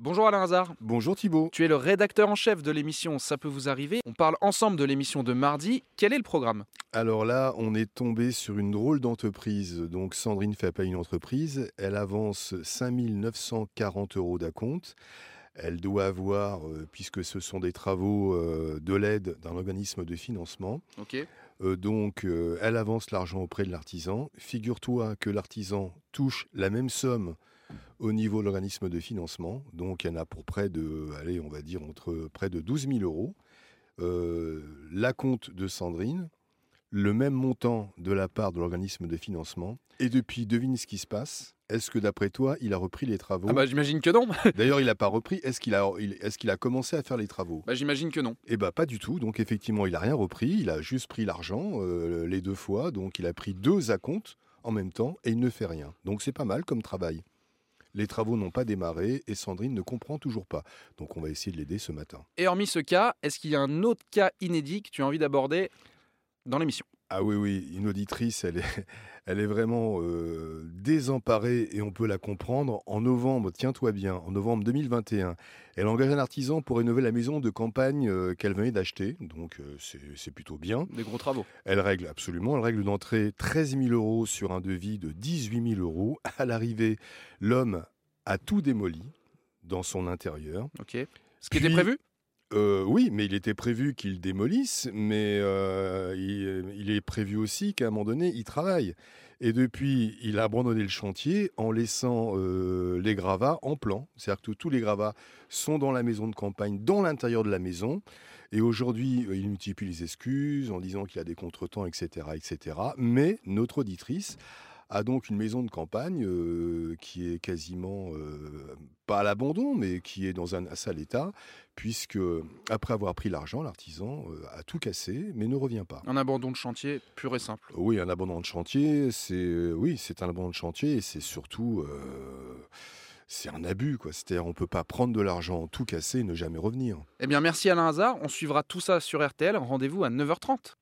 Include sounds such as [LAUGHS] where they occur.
Bonjour Alain Hazard. Bonjour Thibault. Tu es le rédacteur en chef de l'émission Ça peut vous arriver. On parle ensemble de l'émission de mardi. Quel est le programme? Alors là, on est tombé sur une drôle d'entreprise. Donc Sandrine fait appel à une entreprise. Elle avance 5940 euros d'acompte. Elle doit avoir, euh, puisque ce sont des travaux euh, de l'aide d'un organisme de financement, Ok. euh, donc elle avance l'argent auprès de l'artisan. Figure-toi que l'artisan touche la même somme au niveau de l'organisme de financement. Donc il y en a pour près de, allez, on va dire entre près de 12 000 euros. Euh, la compte de Sandrine, le même montant de la part de l'organisme de financement. Et depuis, devine ce qui se passe. Est-ce que d'après toi, il a repris les travaux? Ah bah j'imagine que non. [LAUGHS] D'ailleurs, il n'a pas repris. Est-ce qu'il a, est-ce qu'il a commencé à faire les travaux? Bah j'imagine que non. eh bien, pas du tout. Donc, effectivement, il n'a rien repris. Il a juste pris l'argent euh, les deux fois. Donc, il a pris deux acomptes en même temps et il ne fait rien. Donc, c'est pas mal comme travail. Les travaux n'ont pas démarré et Sandrine ne comprend toujours pas. Donc, on va essayer de l'aider ce matin. Et hormis ce cas, est-ce qu'il y a un autre cas inédit que tu as envie d'aborder dans l'émission? Ah oui, oui, une auditrice, elle est, [LAUGHS] elle est vraiment euh, désemparée et on peut la comprendre. En novembre, tiens-toi bien, en novembre 2021, elle engage un artisan pour rénover la maison de campagne euh, qu'elle venait d'acheter. Donc, euh, c'est c'est plutôt bien. Des gros travaux. Elle règle absolument, elle règle d'entrée 13 000 euros sur un devis de 18 000 euros. À l'arrivée, l'homme a tout démoli dans son intérieur. Ok. Ce qui était prévu? Euh, oui, mais il était prévu qu'il démolisse, mais euh, il, il est prévu aussi qu'à un moment donné, il travaille. Et depuis, il a abandonné le chantier en laissant euh, les gravats en plan. C'est-à-dire que tous les gravats sont dans la maison de campagne, dans l'intérieur de la maison. Et aujourd'hui, euh, il multiplie les excuses en disant qu'il a des contretemps, etc., etc. Mais notre auditrice a donc une maison de campagne euh, qui est quasiment euh, pas à l'abandon, mais qui est dans un sale état, puisque après avoir pris l'argent, l'artisan euh, a tout cassé, mais ne revient pas. Un abandon de chantier pur et simple. Oui, un abandon de chantier, c'est oui, c'est un abandon de chantier, et c'est surtout c'est un abus, quoi. C'est-à-dire, on peut pas prendre de l'argent, tout casser, et ne jamais revenir. Eh bien merci Alain Hazard. On suivra tout ça sur RTL. Rendez-vous à 9h30.